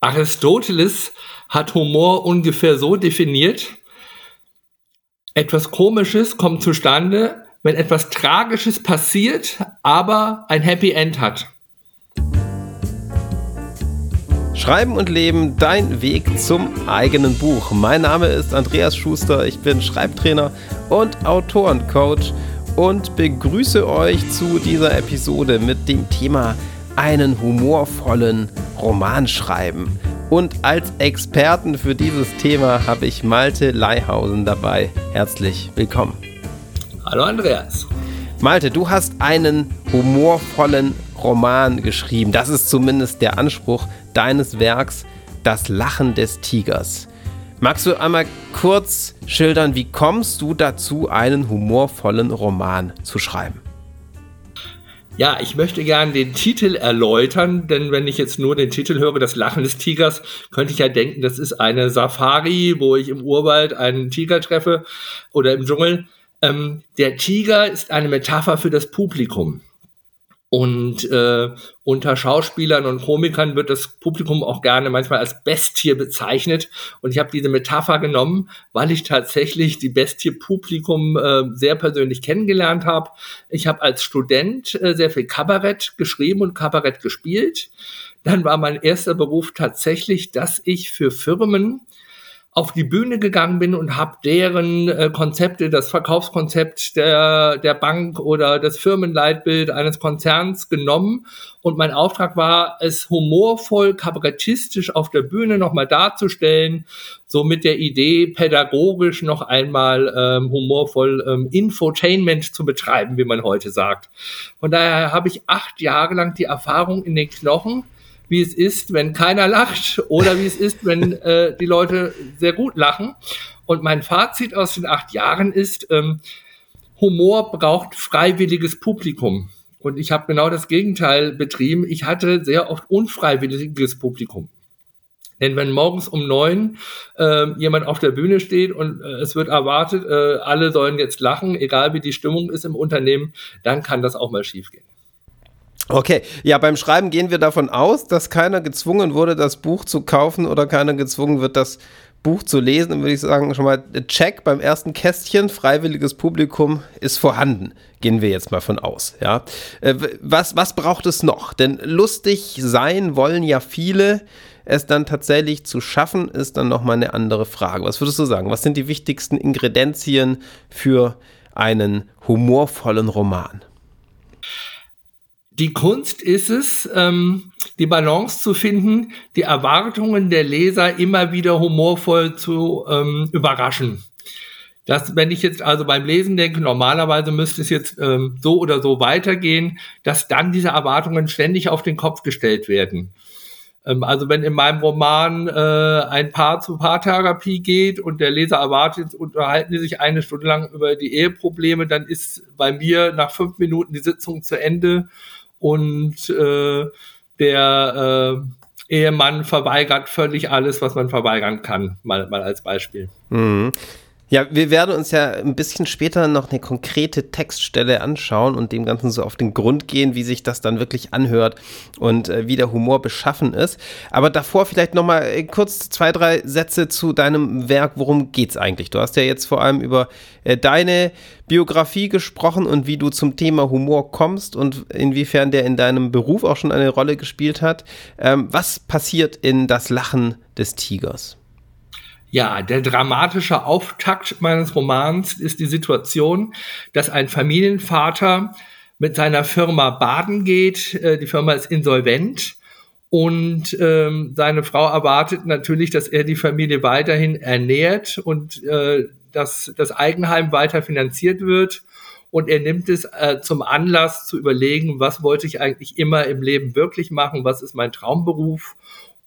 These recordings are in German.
Aristoteles hat Humor ungefähr so definiert, etwas Komisches kommt zustande, wenn etwas Tragisches passiert, aber ein Happy End hat. Schreiben und Leben, dein Weg zum eigenen Buch. Mein Name ist Andreas Schuster, ich bin Schreibtrainer und Autorencoach und begrüße euch zu dieser Episode mit dem Thema einen humorvollen Roman schreiben. Und als Experten für dieses Thema habe ich Malte Leihausen dabei. Herzlich willkommen. Hallo Andreas. Malte, du hast einen humorvollen Roman geschrieben. Das ist zumindest der Anspruch deines Werks, Das Lachen des Tigers. Magst du einmal kurz schildern, wie kommst du dazu, einen humorvollen Roman zu schreiben? Ja, ich möchte gerne den Titel erläutern, denn wenn ich jetzt nur den Titel höre, das Lachen des Tigers, könnte ich ja denken, das ist eine Safari, wo ich im Urwald einen Tiger treffe oder im Dschungel. Ähm, der Tiger ist eine Metapher für das Publikum. Und äh, unter Schauspielern und Komikern wird das Publikum auch gerne manchmal als Bestie bezeichnet. Und ich habe diese Metapher genommen, weil ich tatsächlich die Bestie Publikum äh, sehr persönlich kennengelernt habe. Ich habe als Student äh, sehr viel Kabarett geschrieben und Kabarett gespielt. Dann war mein erster Beruf tatsächlich, dass ich für Firmen auf die Bühne gegangen bin und habe deren äh, Konzepte, das Verkaufskonzept der, der Bank oder das Firmenleitbild eines Konzerns genommen. Und mein Auftrag war, es humorvoll, kabarettistisch auf der Bühne nochmal darzustellen, so mit der Idee, pädagogisch noch einmal ähm, humorvoll ähm, Infotainment zu betreiben, wie man heute sagt. Von daher habe ich acht Jahre lang die Erfahrung in den Knochen, wie es ist, wenn keiner lacht oder wie es ist, wenn äh, die Leute sehr gut lachen. Und mein Fazit aus den acht Jahren ist, ähm, Humor braucht freiwilliges Publikum. Und ich habe genau das Gegenteil betrieben. Ich hatte sehr oft unfreiwilliges Publikum. Denn wenn morgens um neun äh, jemand auf der Bühne steht und äh, es wird erwartet, äh, alle sollen jetzt lachen, egal wie die Stimmung ist im Unternehmen, dann kann das auch mal schiefgehen. Okay, ja, beim Schreiben gehen wir davon aus, dass keiner gezwungen wurde, das Buch zu kaufen oder keiner gezwungen wird, das Buch zu lesen. Dann würde ich sagen, schon mal Check beim ersten Kästchen, freiwilliges Publikum ist vorhanden. Gehen wir jetzt mal von aus, ja. Äh, was, was braucht es noch? Denn lustig sein wollen ja viele. Es dann tatsächlich zu schaffen, ist dann nochmal eine andere Frage. Was würdest du sagen? Was sind die wichtigsten Ingredienzien für einen humorvollen Roman? Die Kunst ist es, ähm, die Balance zu finden, die Erwartungen der Leser immer wieder humorvoll zu ähm, überraschen. Das, wenn ich jetzt also beim Lesen denke, normalerweise müsste es jetzt ähm, so oder so weitergehen, dass dann diese Erwartungen ständig auf den Kopf gestellt werden. Ähm, also wenn in meinem Roman äh, ein Paar zu Paartherapie geht und der Leser erwartet, unterhalten die sich eine Stunde lang über die Eheprobleme, dann ist bei mir nach fünf Minuten die Sitzung zu Ende und äh, der äh, Ehemann verweigert völlig alles, was man verweigern kann, mal, mal als Beispiel. Mhm. Ja, wir werden uns ja ein bisschen später noch eine konkrete Textstelle anschauen und dem Ganzen so auf den Grund gehen, wie sich das dann wirklich anhört und äh, wie der Humor beschaffen ist. Aber davor vielleicht noch mal äh, kurz zwei, drei Sätze zu deinem Werk. Worum geht's eigentlich? Du hast ja jetzt vor allem über äh, deine Biografie gesprochen und wie du zum Thema Humor kommst und inwiefern der in deinem Beruf auch schon eine Rolle gespielt hat. Ähm, was passiert in das Lachen des Tigers? Ja, der dramatische Auftakt meines Romans ist die Situation, dass ein Familienvater mit seiner Firma baden geht. Äh, die Firma ist insolvent und ähm, seine Frau erwartet natürlich, dass er die Familie weiterhin ernährt und äh, dass das Eigenheim weiter finanziert wird. Und er nimmt es äh, zum Anlass zu überlegen, was wollte ich eigentlich immer im Leben wirklich machen, was ist mein Traumberuf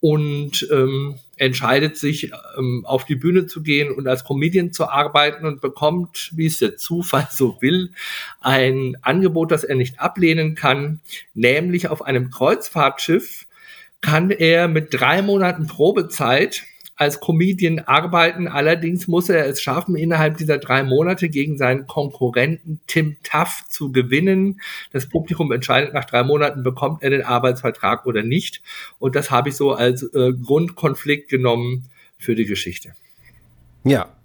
und ähm, entscheidet sich, ähm, auf die Bühne zu gehen und als Comedian zu arbeiten und bekommt, wie es der Zufall so will, ein Angebot, das er nicht ablehnen kann, nämlich auf einem Kreuzfahrtschiff kann er mit drei Monaten Probezeit als Comedian arbeiten. Allerdings muss er es schaffen, innerhalb dieser drei Monate gegen seinen Konkurrenten Tim Tuff zu gewinnen. Das Publikum entscheidet nach drei Monaten, bekommt er den Arbeitsvertrag oder nicht. Und das habe ich so als äh, Grundkonflikt genommen für die Geschichte. Ja,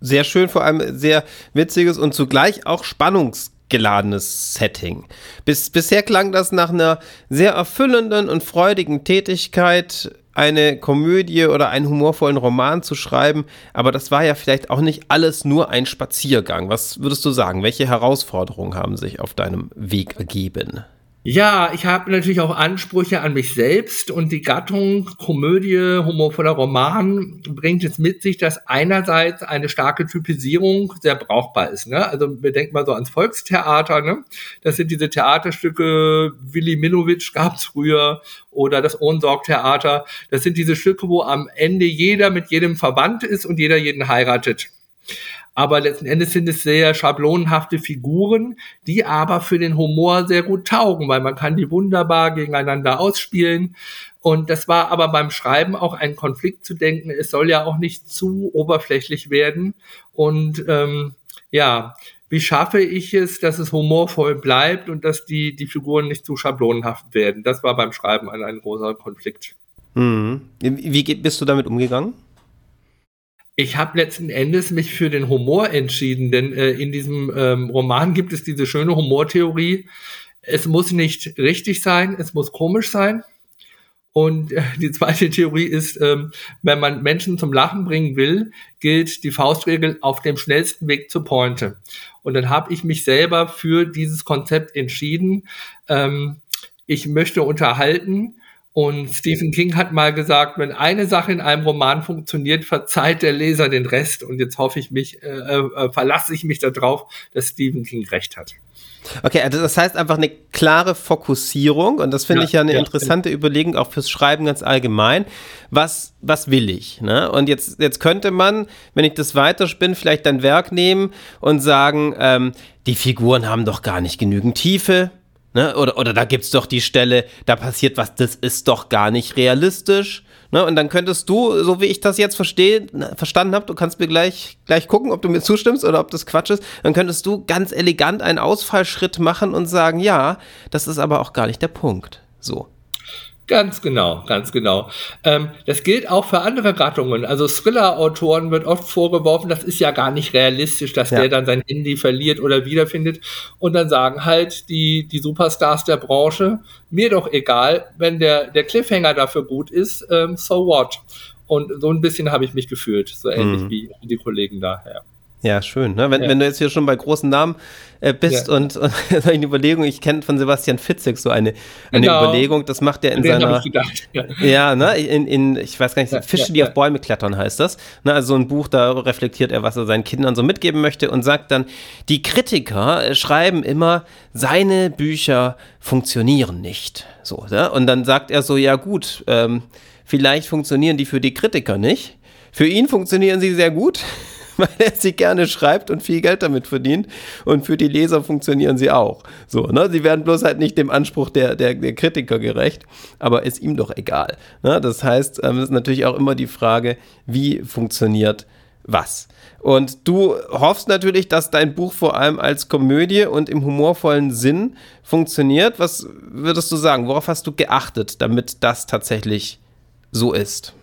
sehr schön, vor allem sehr witziges und zugleich auch spannungsgeladenes Setting. Bis, bisher klang das nach einer sehr erfüllenden und freudigen Tätigkeit, eine Komödie oder einen humorvollen Roman zu schreiben, aber das war ja vielleicht auch nicht alles nur ein Spaziergang. Was würdest du sagen? Welche Herausforderungen haben sich auf deinem Weg ergeben? Ja, ich habe natürlich auch Ansprüche an mich selbst und die Gattung Komödie, humorvoller Roman bringt es mit sich, dass einerseits eine starke Typisierung sehr brauchbar ist. Ne? Also wir denken mal so ans Volkstheater. Ne? Das sind diese Theaterstücke, Willi Minowitsch gab es früher oder das Ohnsorg-Theater. Das sind diese Stücke, wo am Ende jeder mit jedem verwandt ist und jeder jeden heiratet aber letzten Endes sind es sehr schablonenhafte Figuren, die aber für den Humor sehr gut taugen, weil man kann die wunderbar gegeneinander ausspielen. Und das war aber beim Schreiben auch ein Konflikt zu denken. Es soll ja auch nicht zu oberflächlich werden. Und ähm, ja, wie schaffe ich es, dass es humorvoll bleibt und dass die, die Figuren nicht zu schablonenhaft werden? Das war beim Schreiben ein, ein großer Konflikt. Mhm. Wie bist du damit umgegangen? Ich habe letzten Endes mich für den Humor entschieden, denn äh, in diesem ähm, Roman gibt es diese schöne Humortheorie. Es muss nicht richtig sein, es muss komisch sein. Und äh, die zweite Theorie ist, ähm, wenn man Menschen zum Lachen bringen will, gilt die Faustregel auf dem schnellsten Weg zur Pointe. Und dann habe ich mich selber für dieses Konzept entschieden. Ähm, ich möchte unterhalten und Stephen King hat mal gesagt, wenn eine Sache in einem Roman funktioniert, verzeiht der Leser den Rest. Und jetzt hoffe ich mich, äh, äh, verlasse ich mich darauf, dass Stephen King recht hat. Okay, also das heißt einfach eine klare Fokussierung und das finde ja, ich ja eine ja, interessante ja. Überlegung auch fürs Schreiben ganz allgemein. Was, was will ich? Ne? Und jetzt, jetzt könnte man, wenn ich das weiterspinne, vielleicht dein Werk nehmen und sagen, ähm, die Figuren haben doch gar nicht genügend Tiefe, Ne? Oder, oder da gibt es doch die Stelle, da passiert was, das ist doch gar nicht realistisch. Ne? Und dann könntest du, so wie ich das jetzt versteh, verstanden habe, du kannst mir gleich, gleich gucken, ob du mir zustimmst oder ob das Quatsch ist, dann könntest du ganz elegant einen Ausfallschritt machen und sagen, ja, das ist aber auch gar nicht der Punkt. So. Ganz genau, ganz genau. Ähm, das gilt auch für andere Gattungen. Also Thriller-Autoren wird oft vorgeworfen, das ist ja gar nicht realistisch, dass ja. der dann sein Handy verliert oder wiederfindet. Und dann sagen halt die, die Superstars der Branche, mir doch egal, wenn der, der Cliffhanger dafür gut ist, ähm, so what? Und so ein bisschen habe ich mich gefühlt, so ähnlich mhm. wie die Kollegen daher. Ja, schön. Ne? Wenn, ja. wenn du jetzt hier schon bei großen Namen äh, bist ja. und, und eine Überlegung, ich kenne von Sebastian Fitzek so eine, eine genau. Überlegung, das macht er in Den seiner. Ja. ja, ne, in, in, ich weiß gar nicht, Fische, die auf Bäume klettern heißt das. Ne, also so ein Buch, da reflektiert er, was er seinen Kindern so mitgeben möchte und sagt dann, die Kritiker äh, schreiben immer, seine Bücher funktionieren nicht. So, ne? Und dann sagt er so, ja gut, ähm, vielleicht funktionieren die für die Kritiker nicht. Für ihn funktionieren sie sehr gut. weil er sie gerne schreibt und viel Geld damit verdient. Und für die Leser funktionieren sie auch. So, ne? Sie werden bloß halt nicht dem Anspruch der, der, der Kritiker gerecht, aber ist ihm doch egal. Ne? Das heißt, ähm, es ist natürlich auch immer die Frage, wie funktioniert was. Und du hoffst natürlich, dass dein Buch vor allem als Komödie und im humorvollen Sinn funktioniert. Was würdest du sagen? Worauf hast du geachtet, damit das tatsächlich so ist?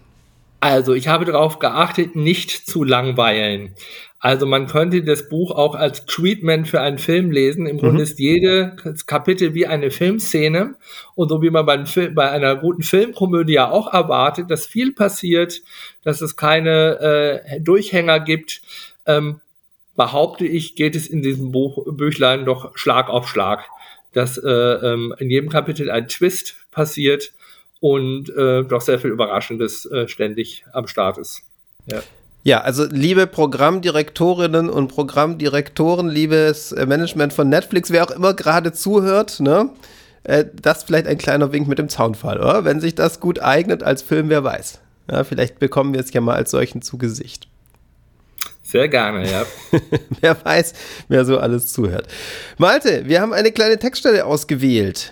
Also, ich habe darauf geachtet, nicht zu langweilen. Also man könnte das Buch auch als Treatment für einen Film lesen. Im mhm. Grunde ist jedes Kapitel wie eine Filmszene. Und so wie man beim Film, bei einer guten Filmkomödie ja auch erwartet, dass viel passiert, dass es keine äh, Durchhänger gibt, ähm, behaupte ich, geht es in diesem Buch, Büchlein doch Schlag auf Schlag. Dass äh, ähm, in jedem Kapitel ein Twist passiert und äh, doch sehr viel Überraschendes äh, ständig am Start ist. Ja. Ja, also liebe Programmdirektorinnen und Programmdirektoren, liebes äh, Management von Netflix, wer auch immer gerade zuhört, ne? Äh, das vielleicht ein kleiner Wink mit dem Zaunfall, oder? Wenn sich das gut eignet als Film, wer weiß. Ja, vielleicht bekommen wir es ja mal als solchen zu Gesicht. Sehr gerne, ja. wer weiß, wer so alles zuhört. Malte, wir haben eine kleine Textstelle ausgewählt.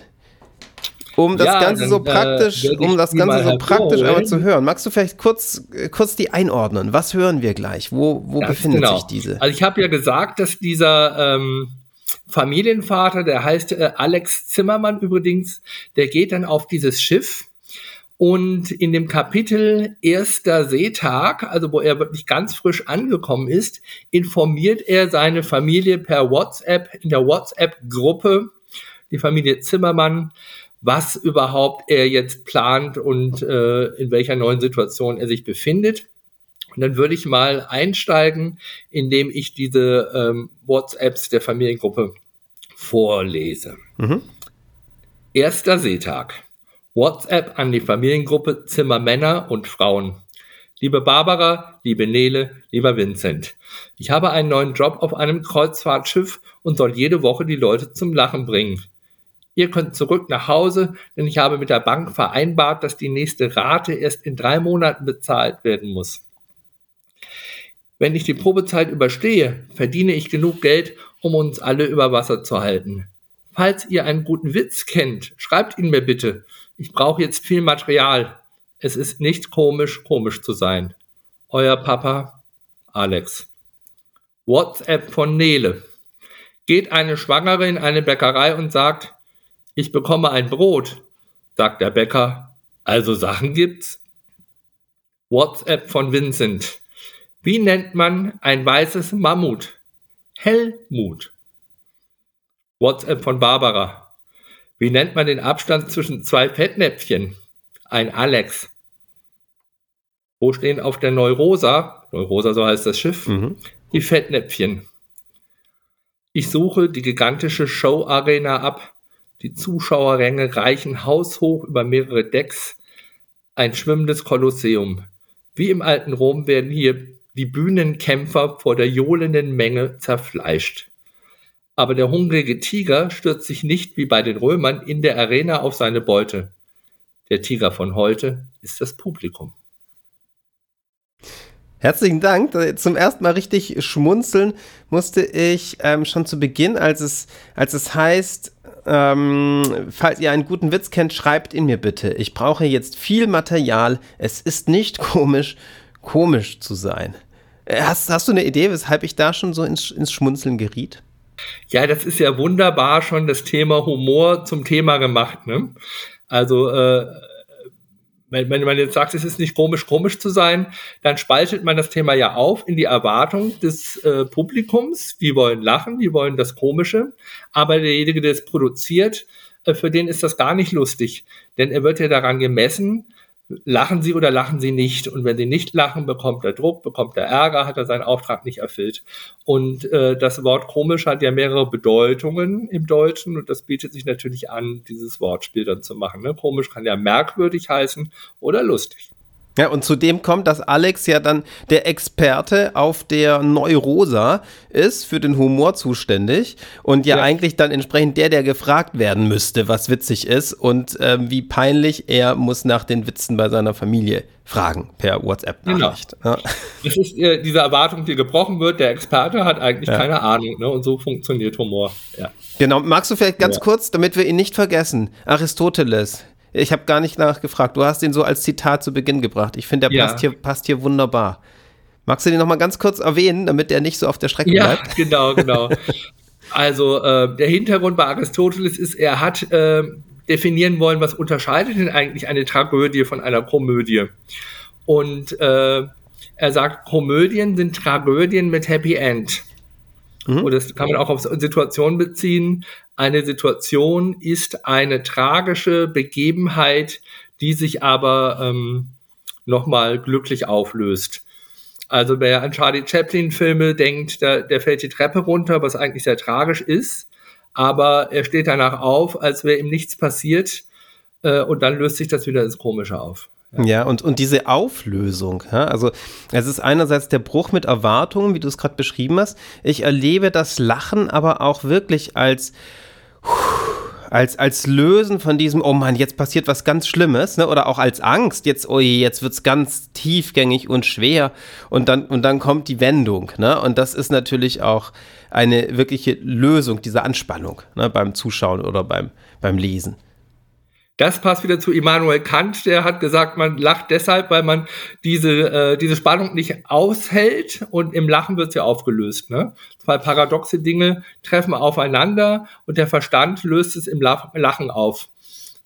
Um das ja, Ganze dann, so praktisch, äh, um das Ganze so praktisch einmal zu hören. Magst du vielleicht kurz, äh, kurz die einordnen? Was hören wir gleich? Wo, wo befindet genau. sich diese? Also ich habe ja gesagt, dass dieser ähm, Familienvater, der heißt äh, Alex Zimmermann übrigens, der geht dann auf dieses Schiff und in dem Kapitel Erster Seetag, also wo er wirklich ganz frisch angekommen ist, informiert er seine Familie per WhatsApp in der WhatsApp-Gruppe, die Familie Zimmermann, was überhaupt er jetzt plant und äh, in welcher neuen Situation er sich befindet. Und dann würde ich mal einsteigen, indem ich diese ähm, WhatsApps der Familiengruppe vorlese. Mhm. Erster Seetag. WhatsApp an die Familiengruppe Zimmermänner und Frauen. Liebe Barbara, liebe Nele, lieber Vincent. Ich habe einen neuen Job auf einem Kreuzfahrtschiff und soll jede Woche die Leute zum Lachen bringen. Ihr könnt zurück nach Hause, denn ich habe mit der Bank vereinbart, dass die nächste Rate erst in drei Monaten bezahlt werden muss. Wenn ich die Probezeit überstehe, verdiene ich genug Geld, um uns alle über Wasser zu halten. Falls ihr einen guten Witz kennt, schreibt ihn mir bitte. Ich brauche jetzt viel Material. Es ist nicht komisch, komisch zu sein. Euer Papa, Alex. WhatsApp von Nele. Geht eine Schwangere in eine Bäckerei und sagt, ich bekomme ein Brot, sagt der Bäcker. Also Sachen gibt's. WhatsApp von Vincent. Wie nennt man ein weißes Mammut? Hellmut. WhatsApp von Barbara. Wie nennt man den Abstand zwischen zwei Fettnäpfchen? Ein Alex. Wo stehen auf der Neurosa, Neurosa so heißt das Schiff, mhm. die Fettnäpfchen? Ich suche die gigantische Show-Arena ab. Die Zuschauerränge reichen haushoch über mehrere Decks. Ein schwimmendes Kolosseum. Wie im alten Rom werden hier die Bühnenkämpfer vor der johlenden Menge zerfleischt. Aber der hungrige Tiger stürzt sich nicht wie bei den Römern in der Arena auf seine Beute. Der Tiger von heute ist das Publikum. Herzlichen Dank. Zum ersten Mal richtig schmunzeln musste ich ähm, schon zu Beginn, als es, als es heißt, ähm, falls ihr einen guten Witz kennt, schreibt ihn mir bitte. Ich brauche jetzt viel Material. Es ist nicht komisch, komisch zu sein. Äh, hast, hast du eine Idee, weshalb ich da schon so ins, ins Schmunzeln geriet? Ja, das ist ja wunderbar schon das Thema Humor zum Thema gemacht. Ne? Also äh, wenn, wenn man jetzt sagt, es ist nicht komisch, komisch zu sein, dann spaltet man das Thema ja auf in die Erwartung des äh, Publikums. Die wollen lachen, die wollen das Komische. Aber derjenige, der es produziert, äh, für den ist das gar nicht lustig. Denn er wird ja daran gemessen, lachen sie oder lachen sie nicht. Und wenn sie nicht lachen, bekommt er Druck, bekommt er Ärger, hat er seinen Auftrag nicht erfüllt. Und äh, das Wort komisch hat ja mehrere Bedeutungen im Deutschen und das bietet sich natürlich an, dieses Wortspiel dann zu machen. Ne? Komisch kann ja merkwürdig heißen oder lustig. Ja, und zudem kommt, dass Alex ja dann der Experte auf der Neurosa ist, für den Humor zuständig und ja, ja. eigentlich dann entsprechend der, der gefragt werden müsste, was witzig ist und ähm, wie peinlich er muss nach den Witzen bei seiner Familie fragen per WhatsApp-Nachricht. Genau. Ja. Das ist äh, diese Erwartung, die gebrochen wird. Der Experte hat eigentlich ja. keine Ahnung ne? und so funktioniert Humor. Ja. Genau. Magst du vielleicht ganz kurz, damit wir ihn nicht vergessen, Aristoteles, ich habe gar nicht nachgefragt. Du hast ihn so als Zitat zu Beginn gebracht. Ich finde, der ja. passt, hier, passt hier wunderbar. Magst du den noch mal ganz kurz erwähnen, damit der nicht so auf der Strecke ja, bleibt? Ja, genau, genau. also äh, der Hintergrund bei Aristoteles ist, er hat äh, definieren wollen, was unterscheidet denn eigentlich eine Tragödie von einer Komödie. Und äh, er sagt, Komödien sind Tragödien mit Happy End. Mhm. Und das kann man auch auf Situationen beziehen. Eine Situation ist eine tragische Begebenheit, die sich aber ähm, nochmal glücklich auflöst. Also wer an Charlie Chaplin-Filme denkt, der, der fällt die Treppe runter, was eigentlich sehr tragisch ist, aber er steht danach auf, als wäre ihm nichts passiert äh, und dann löst sich das wieder ins Komische auf. Ja, und, und diese Auflösung, ja, also es ist einerseits der Bruch mit Erwartungen, wie du es gerade beschrieben hast. Ich erlebe das Lachen aber auch wirklich als, als, als Lösen von diesem, oh Mann, jetzt passiert was ganz Schlimmes, ne? oder auch als Angst, jetzt, oh je, jetzt wird's ganz tiefgängig und schwer und dann, und dann kommt die Wendung. Ne? Und das ist natürlich auch eine wirkliche Lösung dieser Anspannung ne? beim Zuschauen oder beim, beim Lesen. Das passt wieder zu Immanuel Kant, der hat gesagt, man lacht deshalb, weil man diese, äh, diese Spannung nicht aushält und im Lachen wird sie ja aufgelöst. Ne? Zwei paradoxe Dinge treffen aufeinander und der Verstand löst es im Lachen auf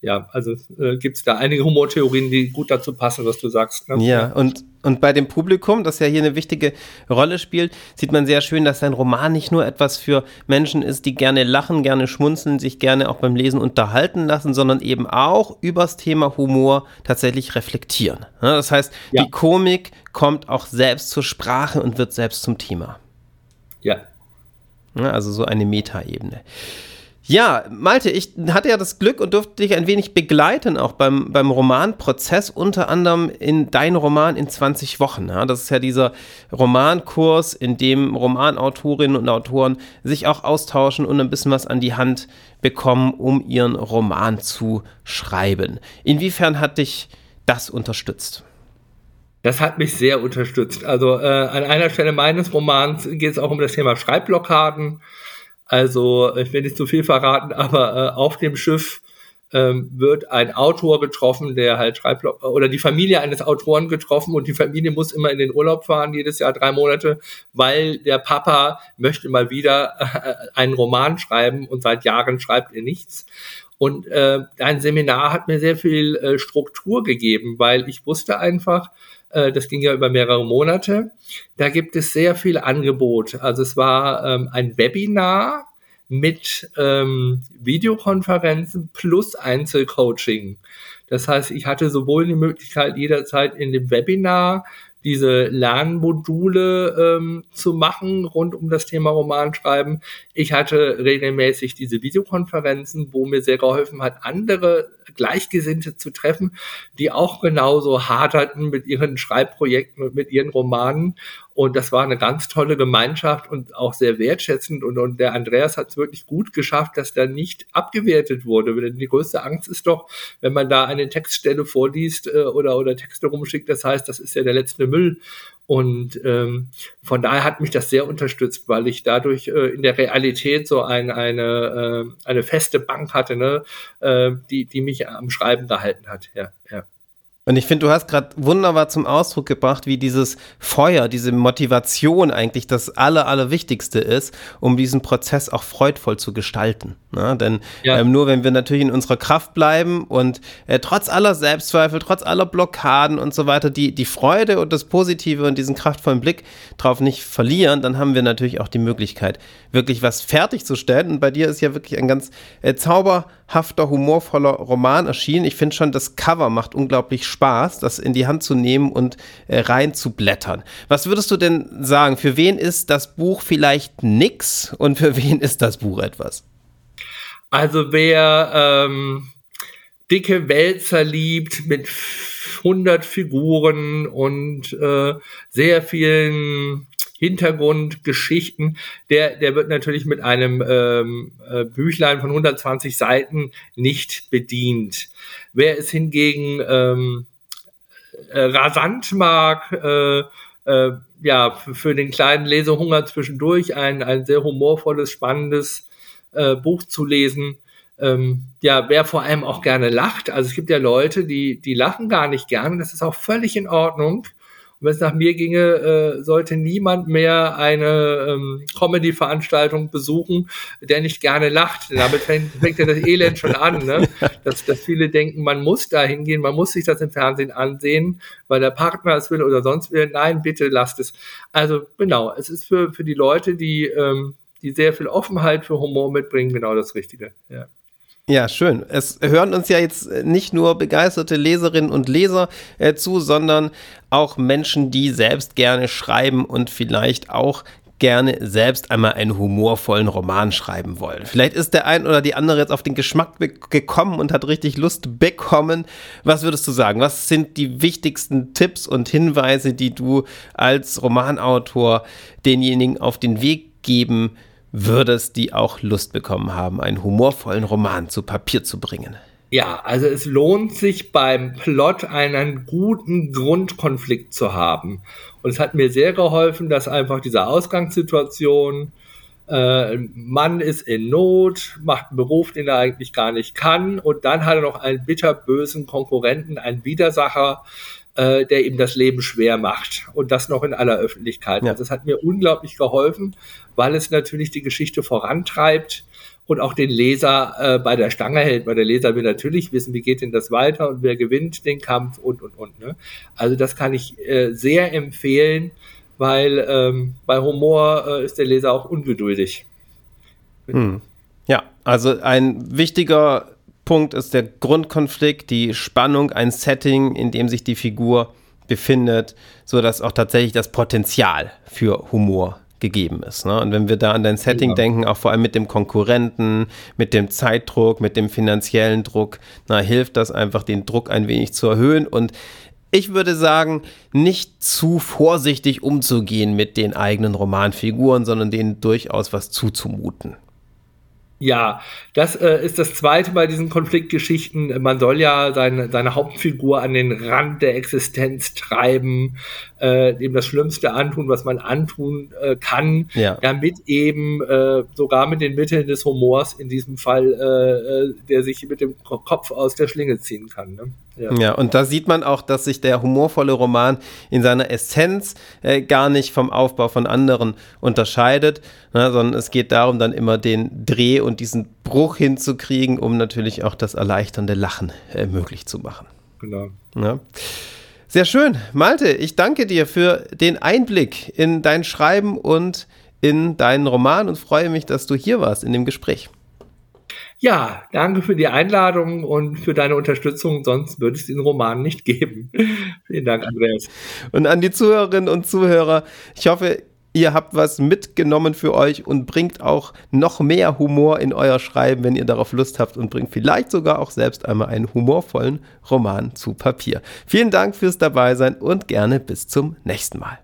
ja, also äh, gibt es da einige Humortheorien, die gut dazu passen, was du sagst. Ne? Ja, und, und bei dem Publikum, das ja hier eine wichtige Rolle spielt, sieht man sehr schön, dass sein Roman nicht nur etwas für Menschen ist, die gerne lachen, gerne schmunzeln, sich gerne auch beim Lesen unterhalten lassen, sondern eben auch übers Thema Humor tatsächlich reflektieren. Ja, das heißt, ja. die Komik kommt auch selbst zur Sprache und wird selbst zum Thema. Ja. ja also so eine Metaebene. Ja, Malte, ich hatte ja das Glück und durfte dich ein wenig begleiten, auch beim, beim Romanprozess, unter anderem in dein Roman in 20 Wochen. Ja, das ist ja dieser Romankurs, in dem Romanautorinnen und Autoren sich auch austauschen und ein bisschen was an die Hand bekommen, um ihren Roman zu schreiben. Inwiefern hat dich das unterstützt? Das hat mich sehr unterstützt. Also äh, an einer Stelle meines Romans geht es auch um das Thema Schreibblockaden. Also, ich will nicht zu viel verraten, aber äh, auf dem Schiff ähm, wird ein Autor getroffen, der halt schreibt, oder die Familie eines Autoren getroffen und die Familie muss immer in den Urlaub fahren, jedes Jahr drei Monate, weil der Papa möchte mal wieder äh, einen Roman schreiben und seit Jahren schreibt er nichts. Und äh, ein Seminar hat mir sehr viel äh, Struktur gegeben, weil ich wusste einfach, äh, das ging ja über mehrere Monate. Da gibt es sehr viel Angebot. Also es war ähm, ein Webinar mit ähm, Videokonferenzen plus Einzelcoaching. Das heißt, ich hatte sowohl die Möglichkeit, jederzeit in dem Webinar diese Lernmodule ähm, zu machen rund um das Thema Romanschreiben. Ich hatte regelmäßig diese Videokonferenzen, wo mir sehr geholfen hat, andere Gleichgesinnte zu treffen, die auch genauso haderten mit ihren Schreibprojekten und mit ihren Romanen. Und das war eine ganz tolle Gemeinschaft und auch sehr wertschätzend. Und, und der Andreas hat es wirklich gut geschafft, dass da nicht abgewertet wurde. Denn die größte Angst ist doch, wenn man da eine Textstelle vorliest äh, oder, oder Texte rumschickt, das heißt, das ist ja der letzte Müll. Und ähm, von daher hat mich das sehr unterstützt, weil ich dadurch äh, in der Realität so ein, eine, äh, eine feste Bank hatte, ne, äh, die, die mich am Schreiben gehalten hat. Ja, ja. Und ich finde, du hast gerade wunderbar zum Ausdruck gebracht, wie dieses Feuer, diese Motivation eigentlich das Aller, Allerwichtigste ist, um diesen Prozess auch freudvoll zu gestalten. Ne? Denn ja. ähm, nur wenn wir natürlich in unserer Kraft bleiben und äh, trotz aller Selbstzweifel, trotz aller Blockaden und so weiter, die, die Freude und das Positive und diesen kraftvollen Blick drauf nicht verlieren, dann haben wir natürlich auch die Möglichkeit, wirklich was fertigzustellen. Und bei dir ist ja wirklich ein ganz äh, zauberhafter, humorvoller Roman erschienen. Ich finde schon, das Cover macht unglaublich Spaß, das in die Hand zu nehmen und äh, reinzublättern. Was würdest du denn sagen? Für wen ist das Buch vielleicht nix und für wen ist das Buch etwas? Also wer ähm, dicke Wälzer liebt mit 100 Figuren und äh, sehr vielen Hintergrundgeschichten, der, der wird natürlich mit einem ähm, äh, Büchlein von 120 Seiten nicht bedient. Wer es hingegen ähm, äh, rasant mag, äh, äh, ja, für den kleinen Lesehunger zwischendurch ein, ein sehr humorvolles, spannendes äh, Buch zu lesen. Ähm, ja, wer vor allem auch gerne lacht. Also es gibt ja Leute, die, die lachen gar nicht gerne. Das ist auch völlig in Ordnung. Wenn es nach mir ginge, äh, sollte niemand mehr eine ähm, Comedy-Veranstaltung besuchen, der nicht gerne lacht. Damit fängt, fängt ja das Elend schon an, ne? dass, dass viele denken, man muss da hingehen, man muss sich das im Fernsehen ansehen, weil der Partner es will oder sonst will. Nein, bitte lasst es. Also genau, es ist für, für die Leute, die, ähm, die sehr viel Offenheit für Humor mitbringen, genau das Richtige. Ja. Ja, schön. Es hören uns ja jetzt nicht nur begeisterte Leserinnen und Leser äh, zu, sondern auch Menschen, die selbst gerne schreiben und vielleicht auch gerne selbst einmal einen humorvollen Roman schreiben wollen. Vielleicht ist der ein oder die andere jetzt auf den Geschmack gekommen und hat richtig Lust bekommen. Was würdest du sagen? Was sind die wichtigsten Tipps und Hinweise, die du als Romanautor denjenigen auf den Weg geben würdest? die auch Lust bekommen haben, einen humorvollen Roman zu Papier zu bringen? Ja, also es lohnt sich beim Plot einen guten Grundkonflikt zu haben. Und es hat mir sehr geholfen, dass einfach diese Ausgangssituation äh, Mann ist in Not, macht einen Beruf, den er eigentlich gar nicht kann, und dann hat er noch einen bitterbösen Konkurrenten, einen Widersacher, äh, der ihm das Leben schwer macht. Und das noch in aller Öffentlichkeit. Ja. Also das hat mir unglaublich geholfen, weil es natürlich die Geschichte vorantreibt und auch den Leser äh, bei der Stange hält, weil der Leser will natürlich wissen, wie geht denn das weiter und wer gewinnt den Kampf und, und, und. Ne? Also das kann ich äh, sehr empfehlen, weil ähm, bei Humor äh, ist der Leser auch ungeduldig. Hm. Ja, also ein wichtiger Punkt ist der Grundkonflikt, die Spannung, ein Setting, in dem sich die Figur befindet, so dass auch tatsächlich das Potenzial für Humor gegeben ist. Ne? Und wenn wir da an dein Setting ja. denken, auch vor allem mit dem Konkurrenten, mit dem Zeitdruck, mit dem finanziellen Druck, na, hilft das einfach, den Druck ein wenig zu erhöhen und ich würde sagen, nicht zu vorsichtig umzugehen mit den eigenen Romanfiguren, sondern denen durchaus was zuzumuten. Ja, das äh, ist das zweite bei diesen Konfliktgeschichten. Man soll ja seine, seine Hauptfigur an den Rand der Existenz treiben, äh, dem das Schlimmste antun, was man antun äh, kann, ja. damit eben äh, sogar mit den Mitteln des Humors in diesem Fall, äh, äh der sich mit dem Kopf aus der Schlinge ziehen kann. Ne? Ja. ja. und da sieht man auch, dass sich der humorvolle Roman in seiner Essenz äh, gar nicht vom Aufbau von anderen unterscheidet, ne, sondern es geht darum, dann immer den Dreh und diesen Bruch hinzukriegen, um natürlich auch das erleichternde Lachen äh, möglich zu machen. Genau. Ja. Sehr schön. Malte, ich danke dir für den Einblick in dein Schreiben und in deinen Roman und freue mich, dass du hier warst in dem Gespräch. Ja, danke für die Einladung und für deine Unterstützung. Sonst würde es den Roman nicht geben. Vielen Dank, Andreas. Und an die Zuhörerinnen und Zuhörer, ich hoffe, ihr habt was mitgenommen für euch und bringt auch noch mehr Humor in euer Schreiben, wenn ihr darauf Lust habt und bringt vielleicht sogar auch selbst einmal einen humorvollen Roman zu Papier. Vielen Dank fürs Dabeisein und gerne bis zum nächsten Mal.